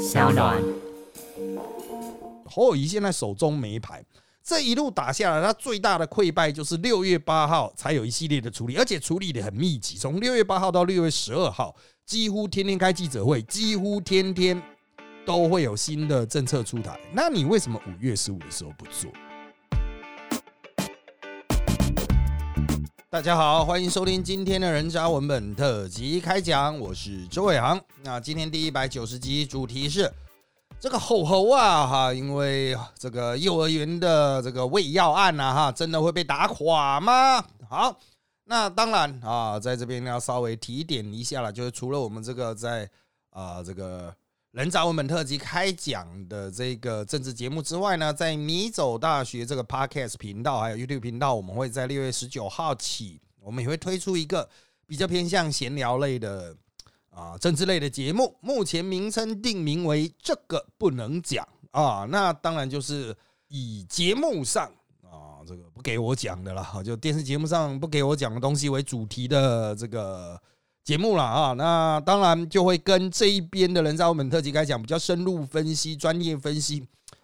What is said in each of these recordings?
小暖。侯友谊现在手中没牌，这一路打下来，他最大的溃败就是六月八号才有一系列的处理，而且处理的很密集，从六月八号到六月十二号，几乎天天开记者会，几乎天天都会有新的政策出台。那你为什么五月十五的时候不做？大家好，欢迎收听今天的人渣文本特辑开讲，我是周伟航。那今天第一百九十集主题是这个吼吼啊哈，因为这个幼儿园的这个喂药案呐哈，真的会被打垮吗？好，那当然啊，在这边要稍微提点一下了，就是除了我们这个在啊这个。人渣文本特辑开讲的这个政治节目之外呢，在米走大学这个 Podcast 频道还有 YouTube 频道，我们会在六月十九号起，我们也会推出一个比较偏向闲聊类的啊政治类的节目。目前名称定名为“这个不能讲”啊，那当然就是以节目上啊这个不给我讲的了，就电视节目上不给我讲的东西为主题的这个。节目了啊，那当然就会跟这一边的人在我们特辑开讲比较深入分析、专业分析，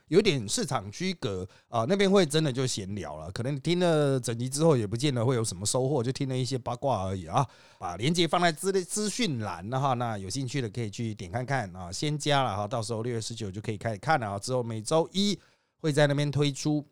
有点市场区隔啊。那边会真的就闲聊了，可能听了整集之后也不见得会有什么收获，就听了一些八卦而已啊。把链接放在资资讯栏的哈，那有兴趣的可以去点看看啊。先加了哈，到时候六月十九就可以开始看了啊。之后每周一会在那边推出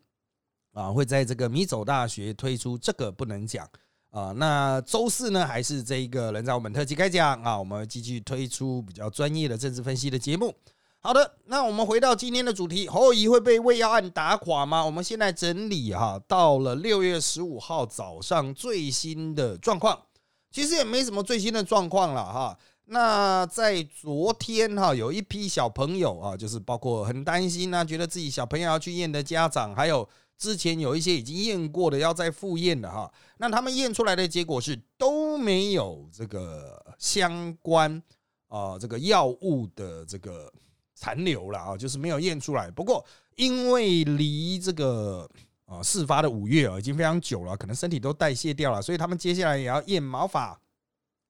啊，会在这个米走大学推出这个不能讲。啊，那周四呢，还是这一个人在我们特辑开讲啊，我们继续推出比较专业的政治分析的节目。好的，那我们回到今天的主题，侯友谊会被胃药案打垮吗？我们现在整理哈，到了六月十五号早上最新的状况，其实也没什么最新的状况了哈。那在昨天哈，有一批小朋友啊，就是包括很担心啊，觉得自己小朋友要去验的家长，还有。之前有一些已经验过的，要再复验的哈，那他们验出来的结果是都没有这个相关啊这个药物的这个残留了啊，就是没有验出来。不过因为离这个啊事发的五月啊已经非常久了，可能身体都代谢掉了，所以他们接下来也要验毛发。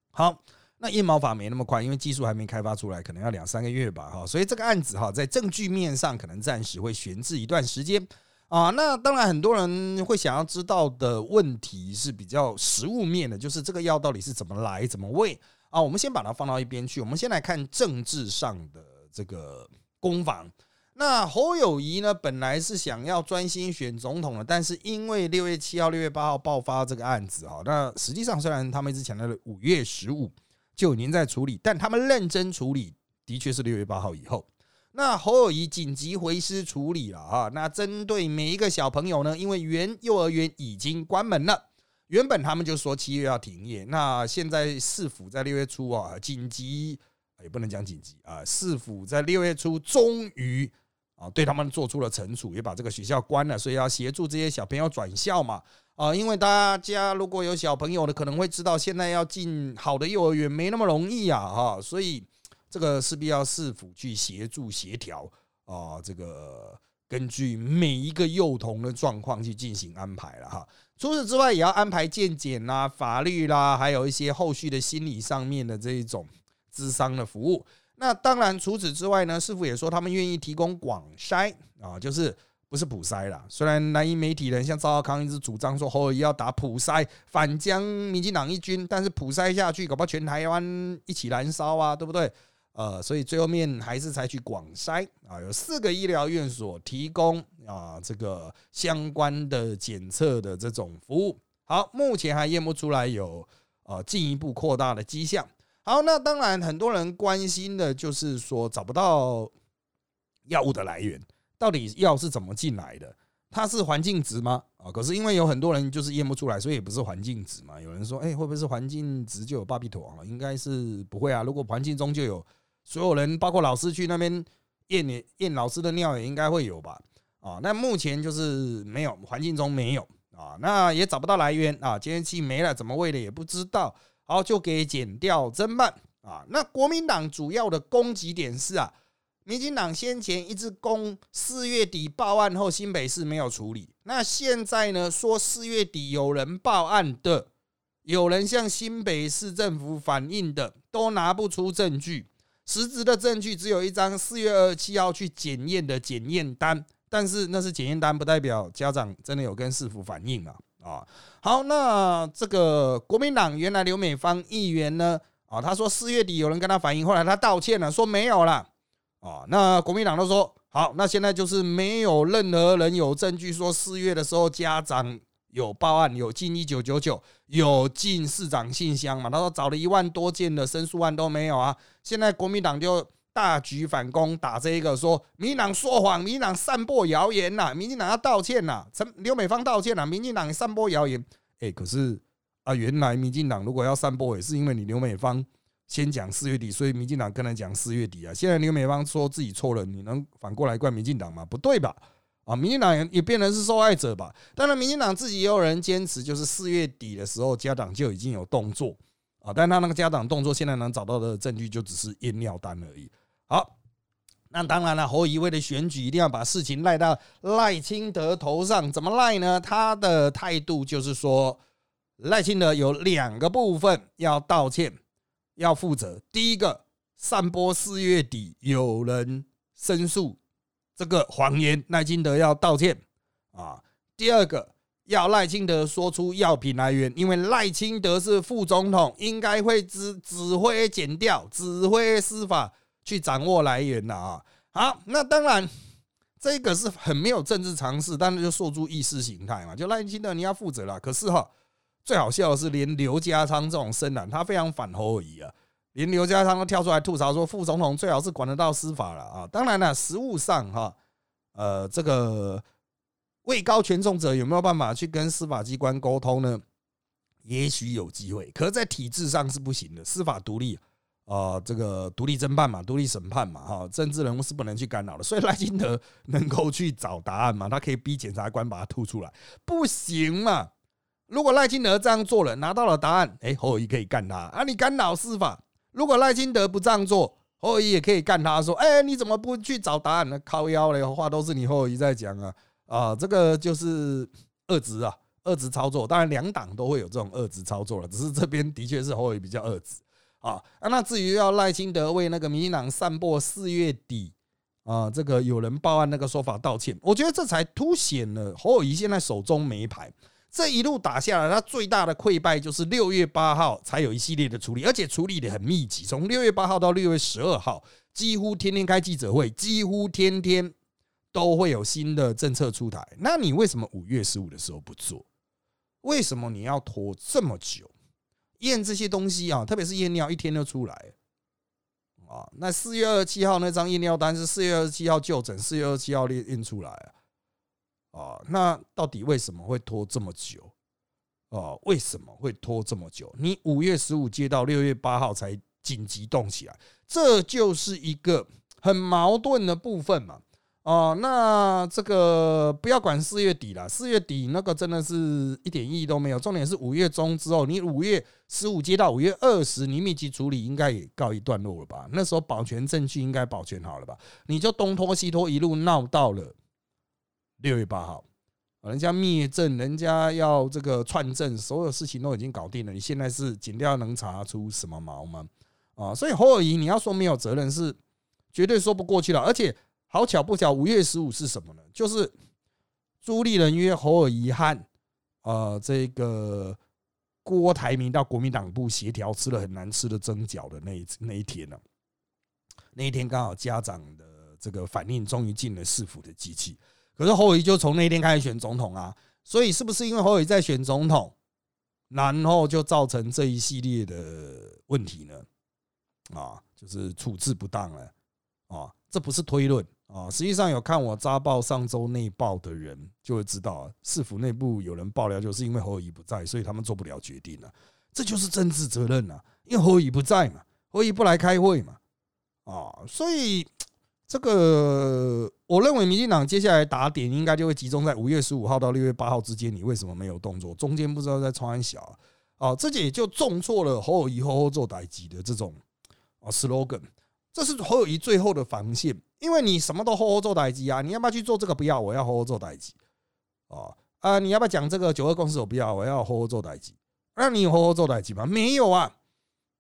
好，那验毛发没那么快，因为技术还没开发出来，可能要两三个月吧哈。所以这个案子哈，在证据面上可能暂时会悬置一段时间。啊，那当然，很多人会想要知道的问题是比较实物面的，就是这个药到底是怎么来、怎么喂啊？我们先把它放到一边去，我们先来看政治上的这个攻防。那侯友谊呢，本来是想要专心选总统的，但是因为六月七号、六月八号爆发这个案子啊，那实际上虽然他们一直强调了五月十五就已经在处理，但他们认真处理的确是六月八号以后。那侯友谊紧急回师处理了啊！那针对每一个小朋友呢，因为原幼儿园已经关门了，原本他们就说七月要停业，那现在市府在六月初啊，紧急也不能讲紧急啊，市府在六月初终于啊对他们做出了惩处，也把这个学校关了，所以要协助这些小朋友转校嘛啊！因为大家如果有小朋友的，可能会知道现在要进好的幼儿园没那么容易啊哈，所以。这个势必要市府去协助协调啊，这个根据每一个幼童的状况去进行安排了哈。除此之外，也要安排健检啦、法律啦，还有一些后续的心理上面的这一种智商的服务。那当然，除此之外呢，市府也说他们愿意提供广筛啊，就是不是普筛啦。虽然南营媒体人像赵少康一直主张说侯友要打普筛反将民进党一军，但是普筛下去，搞不好全台湾一起燃烧啊，对不对？呃，所以最后面还是采取广筛啊，有四个医疗院所提供啊这个相关的检测的这种服务。好，目前还验不出来有呃进一步扩大的迹象。好，那当然很多人关心的就是说找不到药物的来源，到底药是怎么进来的？它是环境值吗？啊，可是因为有很多人就是验不出来，所以也不是环境值嘛。有人说，哎，会不会是环境值就有巴比妥啊？应该是不会啊。如果环境中就有。所有人，包括老师去那边验验老师的尿，也应该会有吧？啊，那目前就是没有，环境中没有啊，那也找不到来源啊，监视器没了，怎么喂的也不知道，好就给剪掉侦办啊。那国民党主要的攻击点是啊，民进党先前一直攻四月底报案后新北市没有处理，那现在呢说四月底有人报案的，有人向新北市政府反映的，都拿不出证据。实质的证据只有一张四月二十七号去检验的检验单，但是那是检验单，不代表家长真的有跟市府反映啊？啊，好，那这个国民党原来刘美芳议员呢？啊，他说四月底有人跟他反映，后来他道歉了，说没有了。啊，那国民党都说好，那现在就是没有任何人有证据说四月的时候家长。有报案，有进一九九九，有进市长信箱嘛？他说找了一万多件的申诉案都没有啊。现在国民党就大举反攻，打这一个说民进党说谎，民进党散播谣言呐，民进党要道歉呐，陈刘美芳道歉了，民进党散播谣言。哎，可是啊，原来民进党如果要散播，也是因为你刘美芳先讲四月底，所以民进党跟他讲四月底啊。现在刘美芳说自己错了，你能反过来怪民进党吗？不对吧？啊，民进党也也变成是受害者吧？当然，民进党自己也有人坚持，就是四月底的时候，家长就已经有动作啊。但他那个家长动作，现在能找到的证据就只是验尿单而已。好，那当然了，侯乙为了选举，一定要把事情赖到赖清德头上。怎么赖呢？他的态度就是说，赖清德有两个部分要道歉，要负责。第一个，散播四月底有人申诉。这个谎言，赖清德要道歉啊！第二个，要赖清德说出药品来源，因为赖清德是副总统，应该会指指挥检调、指挥司法去掌握来源的啊！好，那当然，这个是很没有政治常识，但是就说出意识形态嘛，就赖清德你要负责了。可是哈，最好笑的是，连刘家昌这种深蓝，他非常反侯友谊啊。连刘家昌都跳出来吐槽说，副总统最好是管得到司法了啊！当然了，实务上哈，呃，这个位高权重者有没有办法去跟司法机关沟通呢？也许有机会，可是在体制上是不行的。司法独立啊，这个独立侦办嘛，独立审判嘛，哈，政治人物是不能去干扰的。所以赖清德能够去找答案嘛？他可以逼检察官把他吐出来，不行嘛？如果赖清德这样做了，拿到了答案，哎，侯友谊可以干他啊？你干扰司法？如果赖清德不这样做，侯友谊也可以干他说：“哎，你怎么不去找答案呢？靠腰的话都是你侯友谊在讲啊！啊，这个就是二职啊，二职操作。当然，两党都会有这种二职操作了，只是这边的确是侯友谊比较二职啊。那至于要赖清德为那个民进党散播四月底啊这个有人报案那个说法道歉，我觉得这才凸显了侯友谊现在手中没牌。这一路打下来，他最大的溃败就是六月八号才有一系列的处理，而且处理的很密集。从六月八号到六月十二号，几乎天天开记者会，几乎天天都会有新的政策出台。那你为什么五月十五的时候不做？为什么你要拖这么久？验这些东西啊，特别是验尿，一天就出来啊。那四月二十七号那张验尿单是四月二十七号就诊，四月二十七号验验出来啊。啊，那到底为什么会拖这么久？啊，为什么会拖这么久？你五月十五接到六月八号才紧急动起来，这就是一个很矛盾的部分嘛。哦，那这个不要管四月底了，四月底那个真的是一点意义都没有。重点是五月中之后，你五月十五接到五月二十，你密集处理应该也告一段落了吧？那时候保全证据应该保全好了吧？你就东拖西拖，一路闹到了。六月八号，人家灭证，人家要这个串证，所有事情都已经搞定了。你现在是警调能查出什么毛吗？啊，所以侯尔仪你要说没有责任是绝对说不过去了。而且好巧不巧，五月十五是什么呢？就是朱立伦约侯尔仪和呃这个郭台铭到国民党部协调吃了很难吃的蒸饺的那一那一天呢。那一天刚好家长的这个反应终于进了市府的机器。可是侯友谊就从那天开始选总统啊，所以是不是因为侯友谊在选总统，然后就造成这一系列的问题呢？啊，就是处置不当了啊，这不是推论啊，实际上有看我扎报上周内报的人就会知道，市府内部有人爆料，就是因为侯友谊不在，所以他们做不了决定了，这就是政治责任啊，因为侯友谊不在嘛，侯友谊不来开会嘛，啊，所以。这个，我认为民进党接下来打点应该就会集中在五月十五号到六月八号之间。你为什么没有动作？中间不知道在穿小啊？这也就重挫了侯友谊吼吼做歹机的这种啊 slogan。这是侯友谊最后的防线，因为你什么都吼吼做歹机啊！你要不要去做这个？不要，我要吼吼做歹机啊啊！你要不要讲这个九二共识？我不要，我要吼吼做歹机。那你有吼吼做歹机吗？没有啊！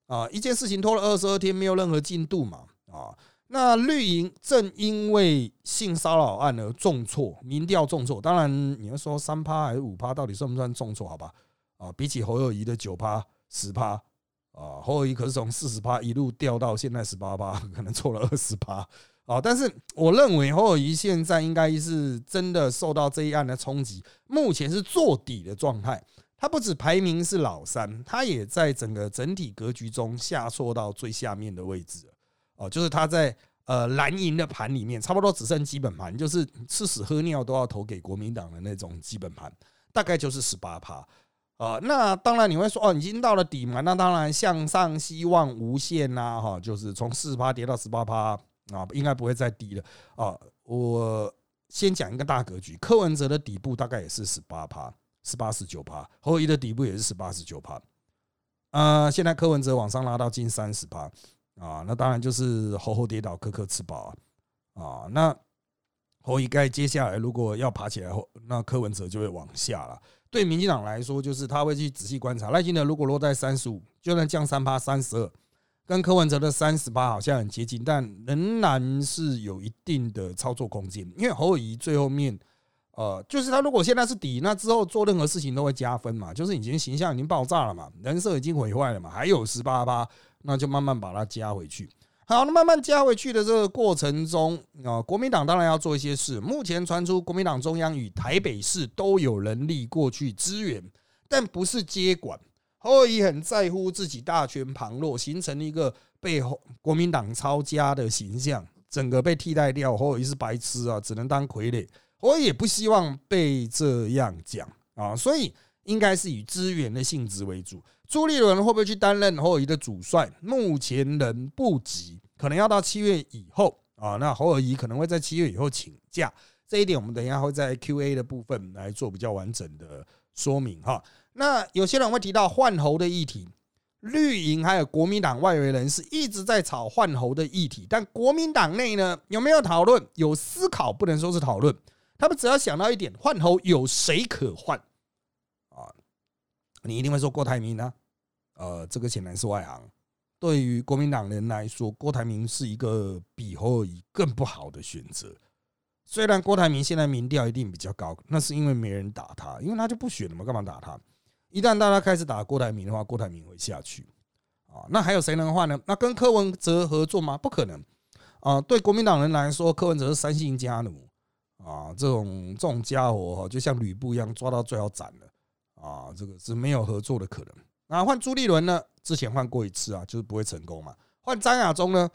啊，一件事情拖了二十二天，没有任何进度嘛。啊。那绿营正因为性骚扰案而重挫，民调重挫。当然，你要说三趴还是五趴，到底算不算重挫？好吧，啊，比起侯友谊的九趴、十趴，啊，侯友谊可是从四十趴一路掉到现在十八趴，可能错了二十趴。啊，但是我认为侯友谊现在应该是真的受到这一案的冲击，目前是做底的状态。他不止排名是老三，他也在整个整体格局中下挫到最下面的位置。哦，就是他在呃蓝营的盘里面，差不多只剩基本盘，就是吃屎喝尿都要投给国民党的那种基本盘，大概就是十八趴啊。那当然你会说哦，已经到了底嘛？那当然向上希望无限呐，哈，就是从四十趴跌到十八趴啊，应该不会再低了啊。我先讲一个大格局，柯文哲的底部大概也是十八趴，十八十九趴，侯友的底部也是十八十九趴。呃，现在柯文哲往上拉到近三十趴。啊，那当然就是猴猴跌倒，磕磕吃饱啊！啊，那侯一盖接下来如果要爬起来后，那柯文哲就会往下了。对民进党来说，就是他会去仔细观察赖清德如果落在三十五，就算降三趴三十二，跟柯文哲的三十八好像很接近，但仍然是有一定的操作空间。因为侯友谊最后面，呃，就是他如果现在是底，那之后做任何事情都会加分嘛，就是已经形象已经爆炸了嘛，人设已经毁坏了嘛，还有十八趴。那就慢慢把它加回去。好，那慢慢加回去的这个过程中啊，国民党当然要做一些事。目前传出国民党中央与台北市都有能力过去支援，但不是接管。侯友很在乎自己大权旁落，形成一个被国民党抄家的形象，整个被替代掉。侯友是白痴啊，只能当傀儡。我也不希望被这样讲啊，所以应该是以支援的性质为主。朱立伦会不会去担任侯友谊的主帅？目前仍不急，可能要到七月以后啊。那侯友谊可能会在七月以后请假，这一点我们等一下会在 Q&A 的部分来做比较完整的说明哈。那有些人会提到换侯的议题，绿营还有国民党外围人士一直在炒换侯的议题，但国民党内呢有没有讨论？有思考，不能说是讨论。他们只要想到一点，换侯有谁可换？你一定会说郭台铭呢？呃，这个显然是外行。对于国民党人来说，郭台铭是一个比侯友谊更不好的选择。虽然郭台铭现在民调一定比较高，那是因为没人打他，因为他就不选了嘛，干嘛打他？一旦大家开始打郭台铭的话，郭台铭会下去啊。那还有谁能换呢？那跟柯文哲合作吗？不可能啊。对国民党人来说，柯文哲是三姓家奴啊，这种这种家伙就像吕布一样，抓到最好斩了。啊，这个是没有合作的可能。那换朱立伦呢？之前换过一次啊，就是不会成功嘛。换张亚中呢？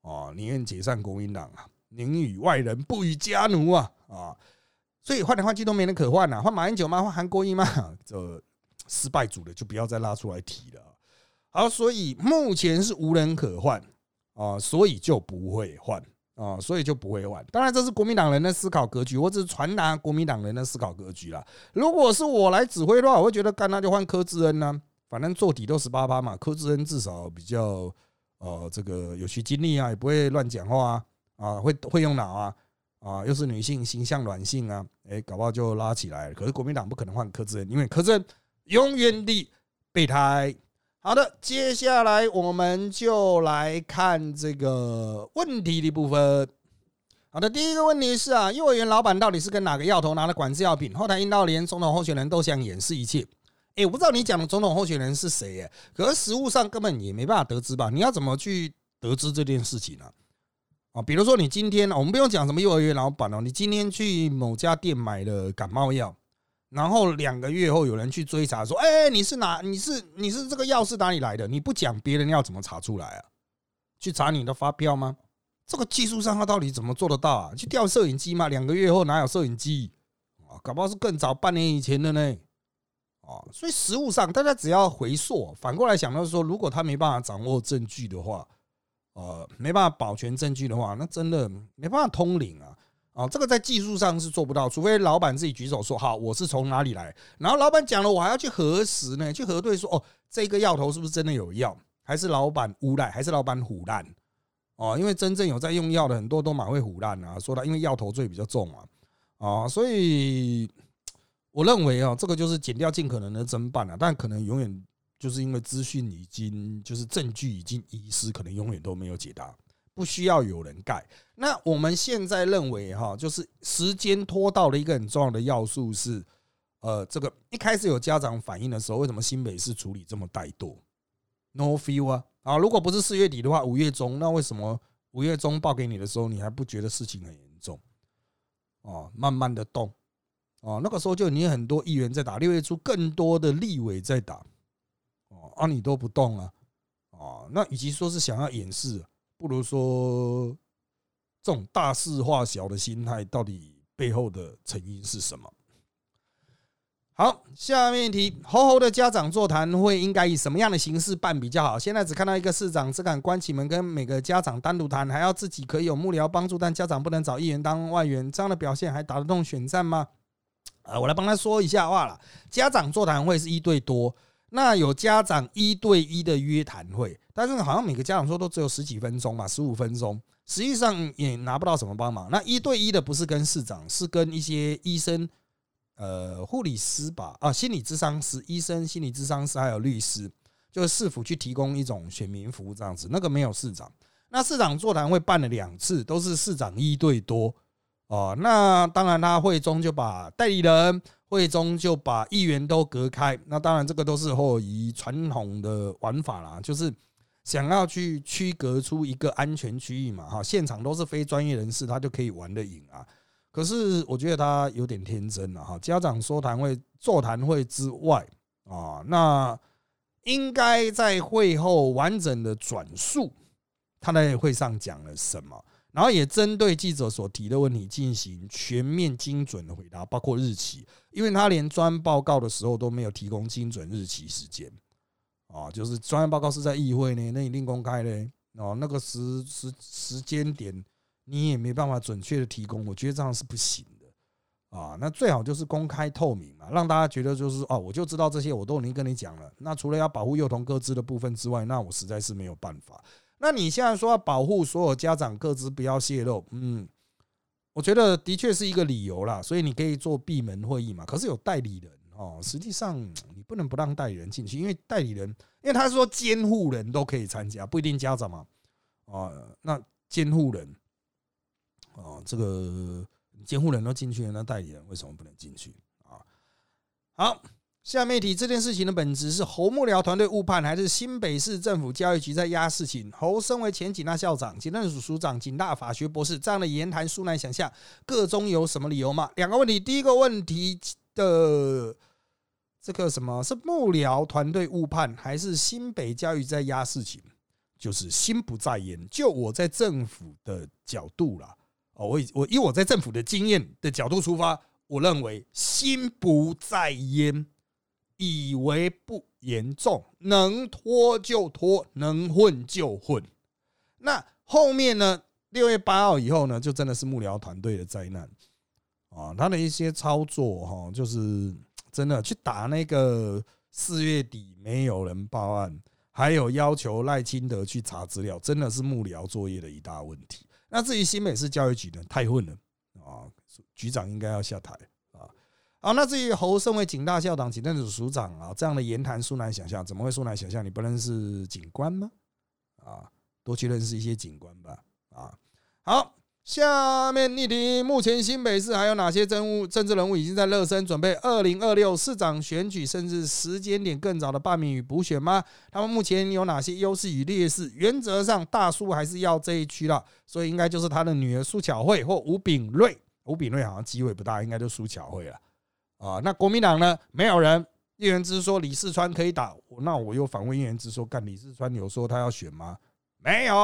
哦，宁愿解散国民党啊，宁与外人不与家奴啊啊！所以换来换去都没人可换啊。换马英九吗？换韩国瑜吗？这失败组的就不要再拉出来提了。好，所以目前是无人可换啊，所以就不会换。啊，所以就不会换。当然，这是国民党人的思考格局，我只是传达国民党人的思考格局啦。如果是我来指挥的话，我会觉得干那就换柯志恩呢。反正做底都十八趴嘛，柯志恩至少比较呃这个有些经历啊，也不会乱讲话啊，啊会会用脑啊，啊又是女性形象软性啊，哎搞不好就拉起来。可是国民党不可能换柯志恩，因为柯志恩永远的备胎。好的，接下来我们就来看这个问题的部分。好的，第一个问题是啊，幼儿园老板到底是跟哪个药头拿了管制药品？后台阴道连总统候选人都想掩饰一切。哎，我不知道你讲的总统候选人是谁哎，可是实物上根本也没办法得知吧？你要怎么去得知这件事情呢？啊，比如说你今天，我们不用讲什么幼儿园老板哦，你今天去某家店买了感冒药。然后两个月后，有人去追查说：“哎，你是哪？你是你是这个药是哪里来的？你不讲，别人要怎么查出来啊？去查你的发票吗？这个技术上他到底怎么做得到啊？去调摄影机吗？两个月后哪有摄影机啊？搞不好是更早半年以前的呢。啊，所以实物上大家只要回溯，反过来想到说，如果他没办法掌握证据的话，呃，没办法保全证据的话，那真的没办法通灵啊。”啊，这个在技术上是做不到，除非老板自己举手说好，我是从哪里来，然后老板讲了，我还要去核实呢，去核对说，哦，这个药头是不是真的有药，还是老板诬赖，还是老板虎烂？哦，因为真正有在用药的很多都蛮会虎烂啊，说他因为药头罪比较重啊，啊，所以我认为啊，这个就是减掉尽可能的侦办啊，但可能永远就是因为资讯已经就是证据已经遗失，可能永远都没有解答。不需要有人盖。那我们现在认为哈，就是时间拖到了一个很重要的要素是，呃，这个一开始有家长反映的时候，为什么新北市处理这么怠惰？No feel 啊啊！如果不是四月底的话，五月中，那为什么五月中报给你的时候，你还不觉得事情很严重？哦，慢慢的动，哦，那个时候就你很多议员在打，六月初更多的立委在打，哦，啊，你都不动啊，哦，那与其说是想要掩饰，不如说。这种大事化小的心态，到底背后的成因是什么？好，下面一题：猴猴的家长座谈会应该以什么样的形式办比较好？现在只看到一个市长只敢关起门跟每个家长单独谈，还要自己可以有幕僚帮助，但家长不能找议员当外援，这样的表现还打得动选战吗？啊，我来帮他说一下话了。家长座谈会是一对多，那有家长一对一的约谈会，但是好像每个家长说都只有十几分钟吧，十五分钟。实际上也拿不到什么帮忙。那一对一的不是跟市长，是跟一些医生、呃护理师吧，啊心理咨商师、医生、心理咨商师还有律师，就是市府去提供一种选民服务这样子。那个没有市长。那市长座谈会办了两次，都是市长一对多哦。那当然他会中就把代理人会中就把议员都隔开。那当然这个都是后以传统的玩法啦，就是。想要去区隔出一个安全区域嘛？哈，现场都是非专业人士，他就可以玩得赢啊。可是我觉得他有点天真了哈。家长说谈会、座谈会之外啊，那应该在会后完整的转述他在会上讲了什么，然后也针对记者所提的问题进行全面精准的回答，包括日期，因为他连专报告的时候都没有提供精准日期时间。啊，就是专业报告是在议会呢，那一定公开嘞。哦，那个时时时间点你也没办法准确的提供，我觉得这样是不行的。啊，那最好就是公开透明嘛，让大家觉得就是哦，我就知道这些，我都已经跟你讲了。那除了要保护幼童各自的部分之外，那我实在是没有办法。那你现在说要保护所有家长各自不要泄露，嗯，我觉得的确是一个理由啦。所以你可以做闭门会议嘛，可是有代理人。哦，实际上你不能不让代理人进去，因为代理人，因为他说监护人都可以参加，不一定家长嘛。啊，那监护人，哦，这个监护人都进去了，那代理人为什么不能进去啊？好，下面提这件事情的本质是侯幕僚团队误判，还是新北市政府教育局在压事情？侯身为前警大校长、警政署署长、警大法学博士，这样的言谈，殊难想象，个中有什么理由吗？两个问题，第一个问题的。这个什么是幕僚团队误判，还是新北教育在压事情？就是心不在焉。就我在政府的角度啦，哦，我我以我在政府的经验的角度出发，我认为心不在焉，以为不严重，能拖就拖，能混就混。那后面呢？六月八号以后呢，就真的是幕僚团队的灾难啊！他的一些操作哈，就是。真的去打那个四月底没有人报案，还有要求赖清德去查资料，真的是幕僚作业的一大问题。那至于新北市教育局呢，太混了啊，局长应该要下台好，那至于侯身为警大校长、警政署署长啊，这样的言谈殊难想象，怎么会殊难想象？你不认识警官吗？啊，多去认识一些警官吧。啊，好。下面例题：目前新北市还有哪些政务政治人物已经在热身，准备二零二六市长选举，甚至时间点更早的罢免与补选吗？他们目前有哪些优势与劣势？原则上，大叔还是要这一区了，所以应该就是他的女儿苏巧慧或吴炳瑞。吴炳瑞好像机会不大，应该就苏巧慧了。啊，那国民党呢？没有人。叶元之说李世川可以打，那我又反问叶元之说，干李世川有说他要选吗？没有。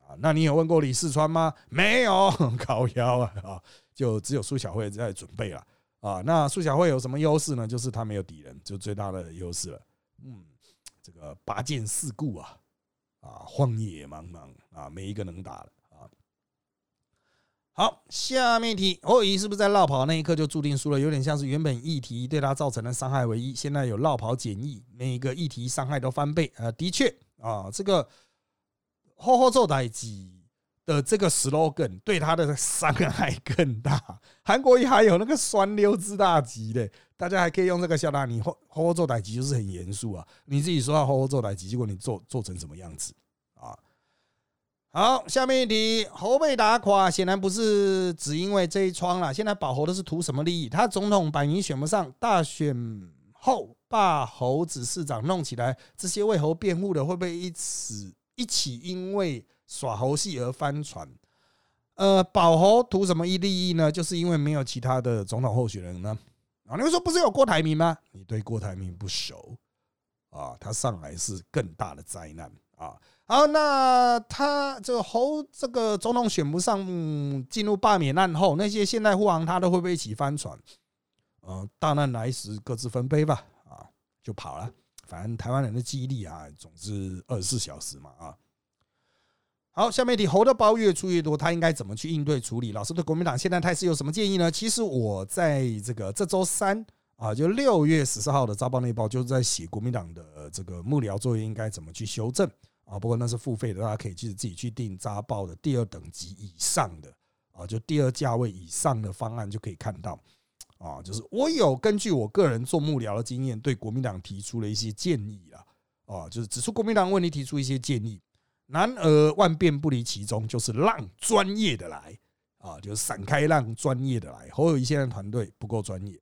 啊，那你有问过李四川吗？没有，高腰啊啊，就只有苏小慧在准备了啊。那苏小慧有什么优势呢？就是他没有敌人，就最大的优势了。嗯，这个拔剑四顾啊，啊，荒野茫茫啊，没一个能打的。好，下面一题，侯友是不是在绕跑那一刻就注定输了？有点像是原本议题对他造成的伤害为一，现在有绕跑减役，每个议题伤害都翻倍啊。的确啊，这个。后后做代机的这个 slogan 对他的伤害更大。韩国还有那个酸溜之大吉的，大家还可以用这个笑纳。你后后做代机就是很严肃啊，你自己说要后后做代机，结果你做做成什么样子？好，下面一题，侯被打垮，显然不是只因为这一窗了。现在保侯的是图什么利益？他总统百名选不上，大选后把侯子市长弄起来，这些为侯辩护的会不会一起一起因为耍猴戏而翻船？呃，保侯图什么一利益呢？就是因为没有其他的总统候选人呢。啊，你们说不是有郭台铭吗？你对郭台铭不熟啊？他上来是更大的灾难啊！好，那他这个侯这个总统选不上，进入罢免案后，那些现代护航他都会不会一起翻船？呃，大难来时各自分杯吧，啊，就跑了。反正台湾人的记忆力啊，总之二十四小时嘛，啊。好，下面一题，猴的包越出越多，他应该怎么去应对处理？老师对国民党现在态势有什么建议呢？其实我在这个这周三啊，就六月十四号的早报那报，就是在写国民党的这个幕僚作业应该怎么去修正啊。不过那是付费的，大家可以去自己去订扎报的第二等级以上的啊，就第二价位以上的方案就可以看到啊。就是我有根据我个人做幕僚的经验，对国民党提出了一些建议啊，啊，就是指出国民党问题，提出一些建议。然而万变不离其宗，就是让专业的来啊，就是散开让专业的来。侯友谊现在团队不够专业。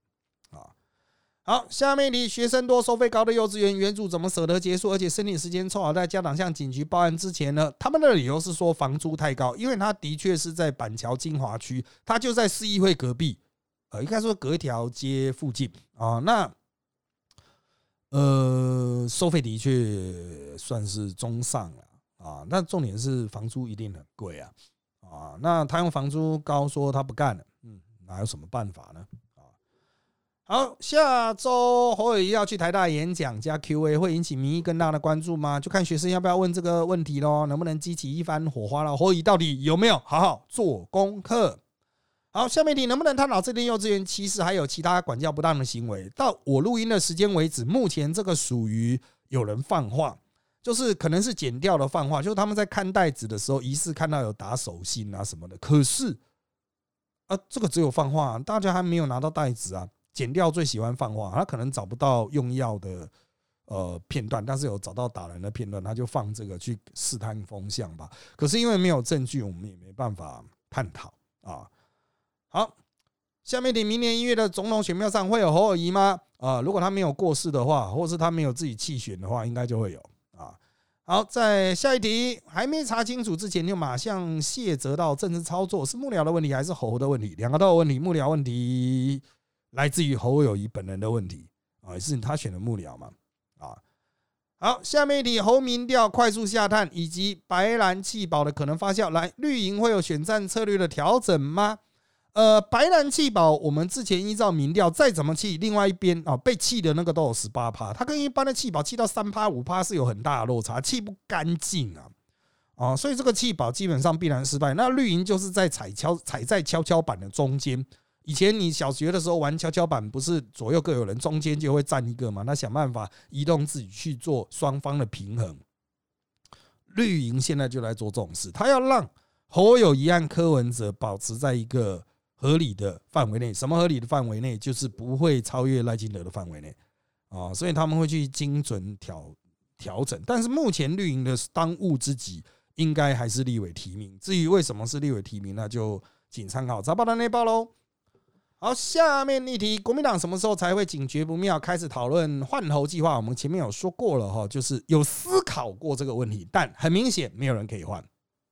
好，下面一题：学生多、收费高的幼稚园园主怎么舍得结束？而且申请时间凑好在家长向警局报案之前呢？他们的理由是说房租太高，因为他的确是在板桥金华区，他就在市议会隔壁，呃，应该说隔一条街附近啊。那呃，收费的确算是中上了。啊，那重点是房租一定很贵啊！啊，那他用房租高说他不干了，嗯，哪有什么办法呢？好，下周侯友谊要去台大演讲加 Q&A，会引起民意更大的关注吗？就看学生要不要问这个问题喽，能不能激起一番火花了？侯友谊到底有没有好好做功课？好，下面题能不能探讨这间幼稚园其实还有其他管教不当的行为？到我录音的时间为止，目前这个属于有人放话。就是可能是剪掉的放话，就是他们在看袋子的时候，疑似看到有打手心啊什么的。可是啊，这个只有放话，大家还没有拿到袋子啊。剪掉最喜欢放话，他可能找不到用药的呃片段，但是有找到打人的片段，他就放这个去试探风向吧。可是因为没有证据，我们也没办法探讨啊。好，下面题：明年一月的总统选票上会有侯友谊吗？啊，如果他没有过世的话，或是他没有自己弃选的话，应该就会有啊。好，在下一题还没查清楚之前，就马上卸责到政治操作是幕僚的问题还是侯的问题？两个都有问题。幕僚问题来自于侯友谊本人的问题啊，是他选的幕僚嘛？啊，好，下面一题侯民调快速下探以及白蓝弃保的可能发酵，来绿营会有选战策略的调整吗？呃，白蓝弃保，我们之前依照民调，再怎么弃，另外一边啊被弃的那个都有十八趴，它跟一般的弃保弃到三趴五趴是有很大的落差，弃不干净啊，啊，所以这个弃保基本上必然失败。那绿营就是在踩跷踩在跷跷板的中间。以前你小学的时候玩跷跷板，不是左右各有人，中间就会站一个嘛？那想办法移动自己去做双方的平衡。绿营现在就来做这种事，他要让侯友谊案柯文哲保持在一个。合理的范围内，什么合理的范围内，就是不会超越赖清德的范围内啊，所以他们会去精准调调整。但是目前绿营的当务之急，应该还是立委提名。至于为什么是立委提名，那就请参考早报的内报喽。好，下面一题，国民党什么时候才会警觉不妙，开始讨论换头计划？我们前面有说过了哈，就是有思考过这个问题，但很明显没有人可以换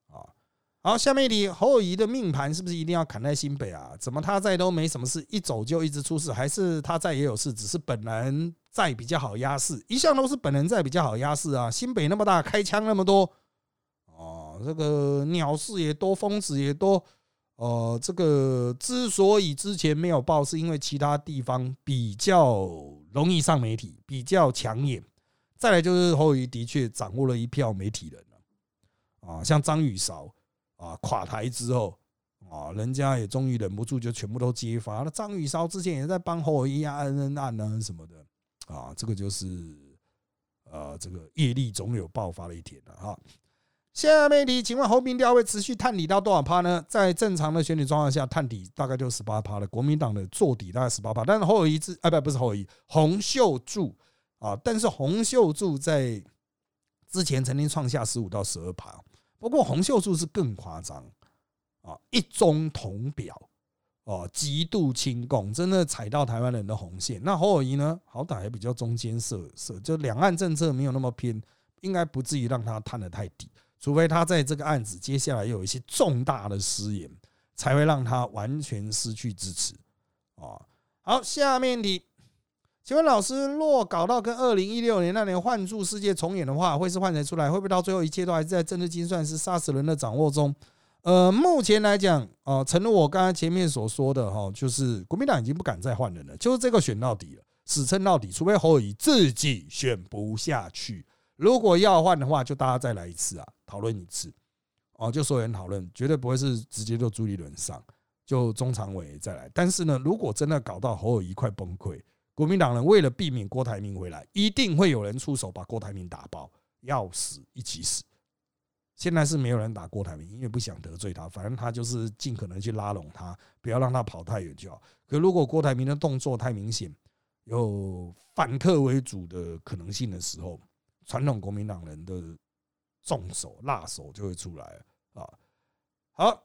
啊。好，下面一题，侯友谊的命盘是不是一定要砍在新北啊？怎么他在都没什么事，一走就一直出事，还是他在也有事，只是本人在比较好压事？一向都是本人在比较好压事啊！新北那么大，开枪那么多，哦，这个鸟事也多，疯子也多，呃，这个之所以之前没有报，是因为其他地方比较容易上媒体，比较抢眼。再来就是侯友谊的确掌握了一票媒体人啊，像张宇韶。啊，垮台之后啊，人家也终于忍不住，就全部都揭发了。张宇韶之前也在帮侯友谊啊、恩恩案啊什么的啊，这个就是呃，这个业力总有爆发的一天了哈。下面题，请问侯明调会持续探底到多少趴呢？在正常的选举状况下，探底大概就十八趴了。国民党的做底大概十八趴，但是侯友谊之啊不不是侯友谊，洪秀柱啊，但是洪秀柱在之前曾经创下十五到十二趴。不过洪秀柱是更夸张啊，一中同表哦，极度亲共，真的踩到台湾人的红线。那侯友谊呢，好歹还比较中间色色，就两岸政策没有那么偏，应该不至于让他探得太低。除非他在这个案子接下来有一些重大的失言，才会让他完全失去支持啊。好，下面题，请问老师，若搞到跟二零一六年那年幻术世界重演的话，会是换谁出来？会不会到最后一切都还是在政治精算师杀死人的掌握中？呃，目前来讲，啊，诚如我刚才前面所说的哈，就是国民党已经不敢再换人了，就是这个选到底了，死撑到底，除非侯友谊自己选不下去。如果要换的话，就大家再来一次啊，讨论一次哦，就所有人讨论，绝对不会是直接就朱立伦上，就中常委再来。但是呢，如果真的搞到侯友谊快崩溃，国民党人为了避免郭台铭回来，一定会有人出手把郭台铭打爆，要死一起死。现在是没有人打郭台铭，因为不想得罪他，反正他就是尽可能去拉拢他，不要让他跑太远就好。可如果郭台铭的动作太明显，有反客为主的可能性的时候，传统国民党人的重手辣手就会出来啊！好，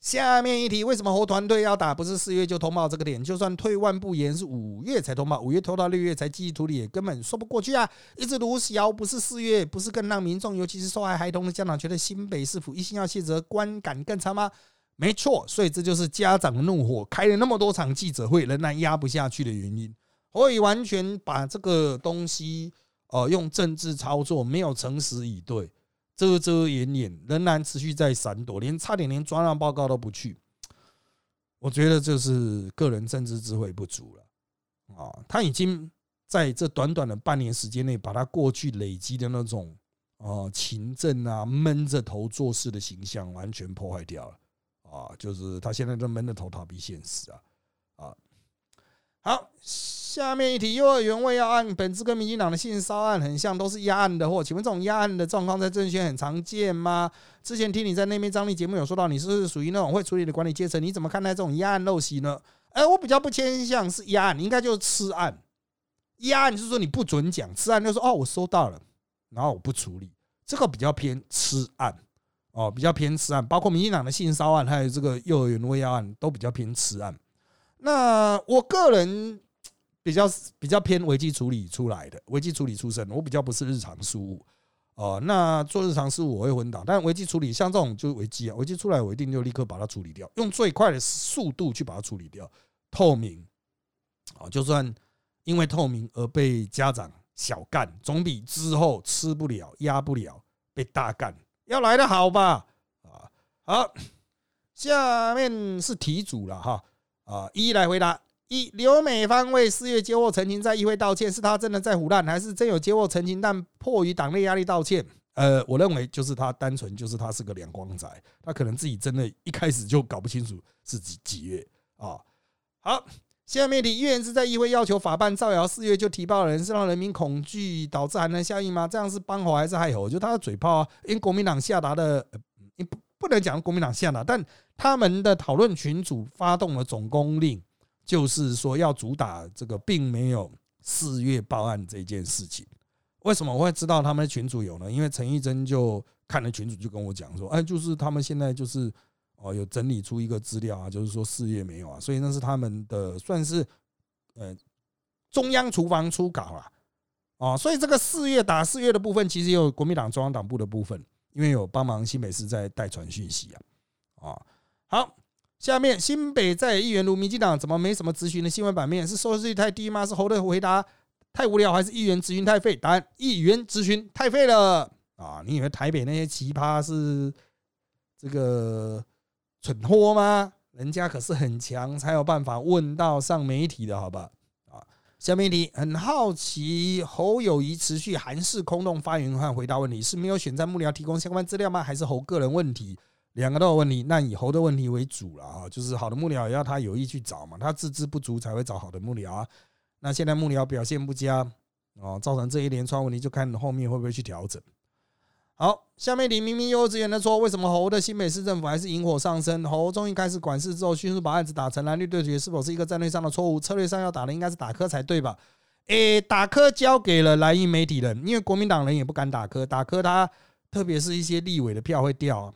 下面一题，为什么侯团队要打？不是四月就通报这个点，就算退万步言是五月才通报，五月拖到六月才记忆处理，也根本说不过去啊！一直如小，不是四月，不是更让民众，尤其是受害孩童的家长，觉得新北市府一心要卸责，观感更差吗？没错，所以这就是家长怒火，开了那么多场记者会，仍然压不下去的原因。可以完全把这个东西。哦，用政治操作没有诚实以对，遮遮掩掩，仍然持续在闪躲，连差点连专案报告都不去。我觉得这是个人政治智慧不足了啊！他已经在这短短的半年时间内，把他过去累积的那种啊勤政啊闷着头做事的形象完全破坏掉了啊！就是他现在都闷着头逃避现实啊啊！好。下面一题，幼儿园未要案，本质跟民进党的性骚案很像，都是压案的货。请问这种压案的状况在政圈很常见吗？之前听你在那边张力节目有说到，你是属于那种会处理的管理阶层，你怎么看待这种压案陋习呢？哎，我比较不偏向是压案，应该就是吃案。压案就是说你不准讲，吃案就说哦我收到了，然后我不处理，这个比较偏吃案哦，比较偏吃案，包括民进党的性骚案还有这个幼儿园未要案都比较偏吃案。那我个人。比较比较偏危机处理出来的，危机处理出身，我比较不是日常事务哦。那做日常事务我会昏倒，但危机处理像这种就是危机啊，危机出来我一定就立刻把它处理掉，用最快的速度去把它处理掉。透明啊，就算因为透明而被家长小干，总比之后吃不了压不了被大干要来的好吧？啊，好，下面是题组了哈啊，一一来回答。一刘美芳为四月接获澄清，在议会道歉，是他真的在胡乱，还是真有接获澄清，但迫于党内压力道歉？呃，我认为就是他单纯就是他是个两光仔，他可能自己真的一开始就搞不清楚是几几月啊。好，下面题，议员是在议会要求法办造谣四月就提报人，是让人民恐惧导致寒冷效应吗？这样是帮猴还是害猴？就他的嘴炮啊，因为国民党下达的，你不不能讲国民党下达，但他们的讨论群组发动了总攻令。就是说要主打这个，并没有四月报案这件事情。为什么我会知道他们的群主有呢？因为陈玉珍就看了群主，就跟我讲说：“哎，就是他们现在就是哦，有整理出一个资料啊，就是说四月没有啊，所以那是他们的算是呃中央厨房出稿了哦，所以这个四月打四月的部分，其实有国民党中央党部的部分，因为有帮忙新北市在代传讯息啊啊，好。下面新北在议员如民进党怎么没什么咨询的新闻版面？是收视率太低吗？是侯的回答太无聊，还是议员咨询太费？答案：议员咨询太费了啊！你以为台北那些奇葩是这个蠢货吗？人家可是很强，才有办法问到上媒体的，好吧？啊，下面一题，很好奇侯友谊持续韩式空洞发言和回答问题，是没有选在幕僚提供相关资料吗？还是侯个人问题？两个都有问题，那以猴的问题为主了啊，就是好的幕僚也要他有意去找嘛，他资质不足才会找好的幕僚啊。那现在幕僚表现不佳哦，造成这一连串问题，就看后面会不会去调整。好，下面李明明幼稚园的说，为什么猴的新北市政府还是引火上身？猴终于开始管事之后，迅速把案子打成蓝绿对决，是否是一个战略上的错误？策略上要打的应该是打科才对吧？诶，打科交给了蓝营媒体人，因为国民党人也不敢打科，打科他。特别是一些立委的票会掉啊，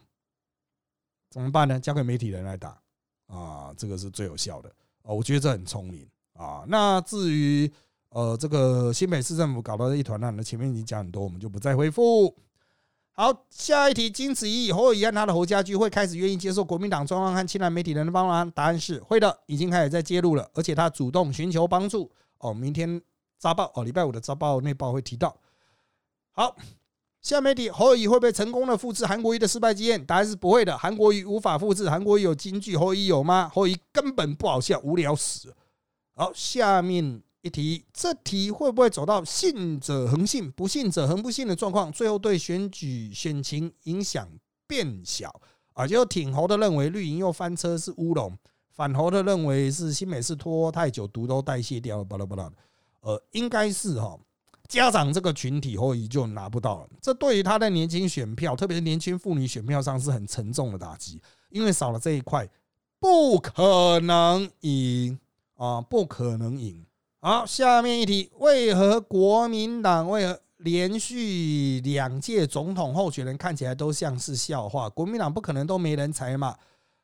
怎么办呢？交给媒体人来打啊，这个是最有效的啊，我觉得这很聪明啊。那至于呃这个新北市政府搞到一团乱，那前面已经讲很多，我们就不再回复。好，下一题，经此一役，侯友谊和他的侯家驹会开始愿意接受国民党中央和亲蓝媒体人的帮忙？答案是会的，已经开始在揭露了，而且他主动寻求帮助。哦，明天扎报哦，礼拜五的扎报内报会提到。好，下媒体侯友谊会不会成功的复制韩国瑜的失败经验？答案是不会的，韩国瑜无法复制，韩国瑜有京剧，侯友谊有吗？侯友谊根本不好笑，无聊死。好，下面。一题，这题会不会走到信者恒信，不信者恒不信的状况？最后对选举选情影响变小啊？就挺侯的认为绿营又翻车是乌龙，反侯的认为是新美式拖太久，毒都代谢掉了，巴拉巴拉。呃，应该是哈，家长这个群体后裔就拿不到了。这对于他的年轻选票，特别是年轻妇女选票上是很沉重的打击，因为少了这一块，不可能赢啊，不可能赢。好，下面一题，为何国民党为何连续两届总统候选人看起来都像是笑话？国民党不可能都没人才嘛？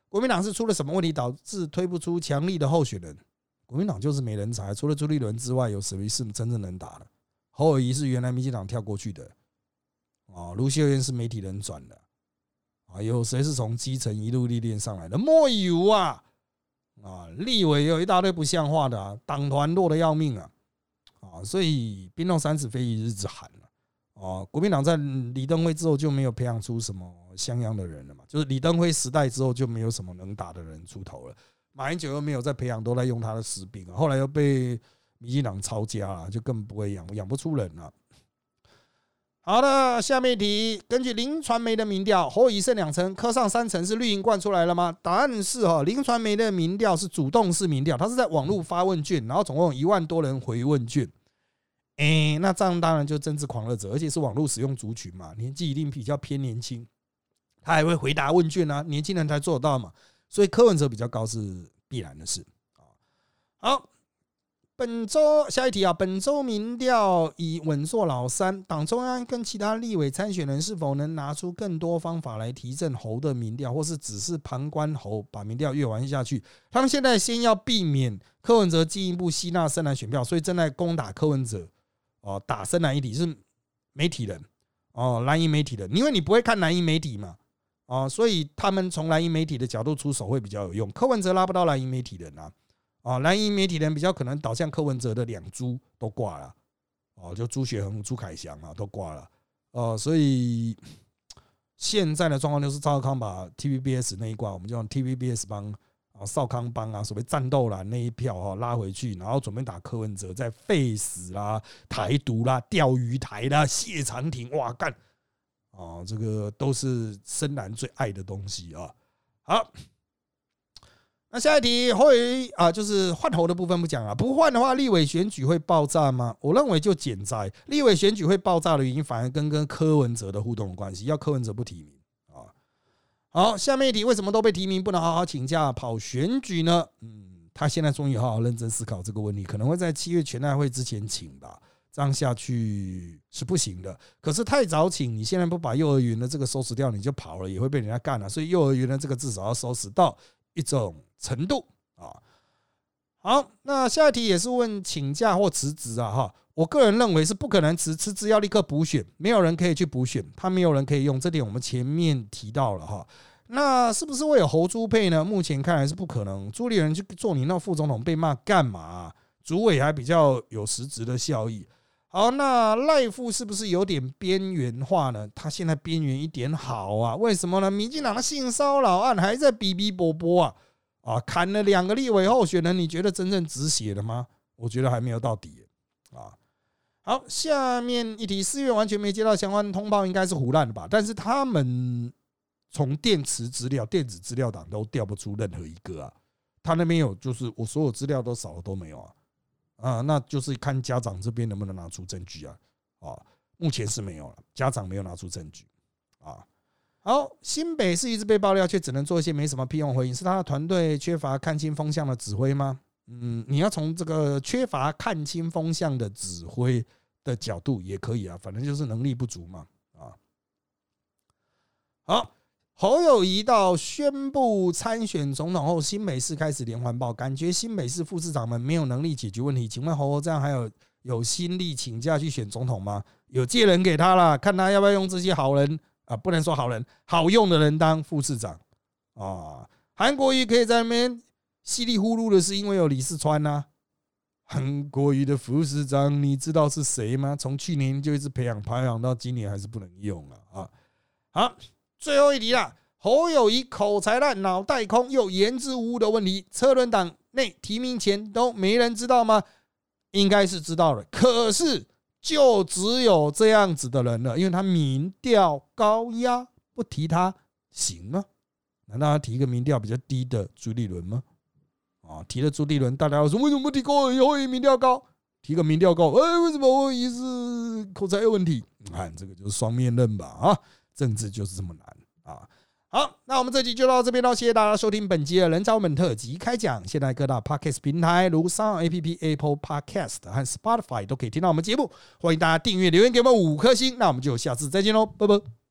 国民党是出了什么问题导致推不出强力的候选人？国民党就是没人才，除了朱立伦之外，有谁是真正能打的？侯友谊是原来民进党跳过去的啊，卢秀燕是媒体人转的啊，有谁是从基层一路历练上来的？莫有啊！啊，立委有一大堆不像话的啊，党团弱的要命啊！啊，所以冰冻三尺非一日之寒了。啊，国民党在李登辉之后就没有培养出什么像样的人了嘛？就是李登辉时代之后就没有什么能打的人出头了。马英九又没有在培养，都在用他的士兵啊。后来又被民进党抄家了，就更不会养，养不出人了。好的，下面一题，根据林传媒的民调，侯乙胜两成，科上三成，是绿营灌出来了吗？答案是哈，林传媒的民调是主动式民调，它是在网络发问卷，然后总共有一万多人回问卷。哎，那这样当然就政治狂热者，而且是网络使用族群嘛，年纪一定比较偏年轻，他还会回答问卷啊，年轻人才做得到嘛，所以柯文哲比较高是必然的事啊。好。本周下一题啊，本周民调以稳坐老三，党中央跟其他立委参选人是否能拿出更多方法来提振侯的民调，或是只是旁观侯把民调越玩下去？他们现在先要避免柯文哲进一步吸纳深蓝选票，所以正在攻打柯文哲。哦，打深蓝一体是媒体人哦，蓝营媒体人，因为你不会看蓝营媒体嘛，哦，所以他们从蓝营媒体的角度出手会比较有用。柯文哲拉不到蓝营媒体人啊。啊，蓝营媒体人比较可能导向柯文哲的两猪都挂了，哦，就朱雪恒、朱凯翔啊都挂了，呃，所以现在的状况就是赵康把 TVBS 那一挂，我们就用 TVBS 帮啊少康帮啊，所谓战斗蓝那一票哈拉回去，然后准备打柯文哲，在废死啦、台独啦、钓鱼台啦、谢长廷，哇干，啊，这个都是深蓝最爱的东西啊，好。那下一题会啊，就是换头的部分不讲啊，不换的话，立委选举会爆炸吗？我认为就减灾。立委选举会爆炸的原因，反而跟跟柯文哲的互动有关系。要柯文哲不提名啊。好，下面一题，为什么都被提名，不能好好请假跑选举呢？嗯，他现在终于好好认真思考这个问题，可能会在七月全代会之前请吧。这样下去是不行的。可是太早请，你现在不把幼儿园的这个收拾掉，你就跑了，也会被人家干了。所以幼儿园的这个至少要收拾到一种。程度啊，好，那下一题也是问请假或辞职啊，哈，我个人认为是不可能辞，辞职要立刻补选，没有人可以去补选，他没有人可以用，这点我们前面提到了哈，那是不是会有侯朱配呢？目前看来是不可能，朱立伦去做你那副总统被骂干嘛？主委还比较有实质的效益。好，那赖副是不是有点边缘化呢？他现在边缘一点好啊，为什么呢？民进党的性骚扰案还在哔哔啵啵啊。啊，砍了两个立委候选人，你觉得真正止血了吗？我觉得还没有到底啊。好，下面一题，四月完全没接到相关通报，应该是胡乱的吧？但是他们从电池资料、电子资料档都调不出任何一个啊。他那边有，就是我所有资料都少了都没有啊。啊，那就是看家长这边能不能拿出证据啊。啊，目前是没有了，家长没有拿出证据啊。好，新北是一直被爆料，却只能做一些没什么屁用回应，是他的团队缺乏看清风向的指挥吗？嗯，你要从这个缺乏看清风向的指挥的角度也可以啊，反正就是能力不足嘛。啊，好，侯友谊到宣布参选总统后，新北市开始连环爆，感觉新北市副市长们没有能力解决问题。请问侯侯这样还有有心力请假去选总统吗？有借人给他了，看他要不要用这些好人啊，不能说好人，好用的人当副市长啊。韩国瑜可以在那边稀里糊涂的，是因为有李世川呐。韩国瑜的副市长，你知道是谁吗？从去年就一直培养培养到今年，还是不能用了啊！好，最后一题了。侯友谊口才烂、脑袋空又言之无物的问题，车轮党内提名前都没人知道吗？应该是知道了，可是就只有这样子的人了，因为他民调高压，不提他行吗？难道要提一个民调比较低的朱立伦吗？啊，提了朱立伦，大家说为什么不提高？侯友民调高，提个民调高，哎，为什么侯友是口才有问题？你看这个就是双面刃吧？啊，政治就是这么难啊！好，那我们这集就到这边喽，谢谢大家收听本期的人造本特辑开讲。现在各大 podcast 平台如上 A P P、Apple Podcast 和 Spotify 都可以听到我们节目，欢迎大家订阅、留言给我们五颗星。那我们就下次再见喽，拜拜。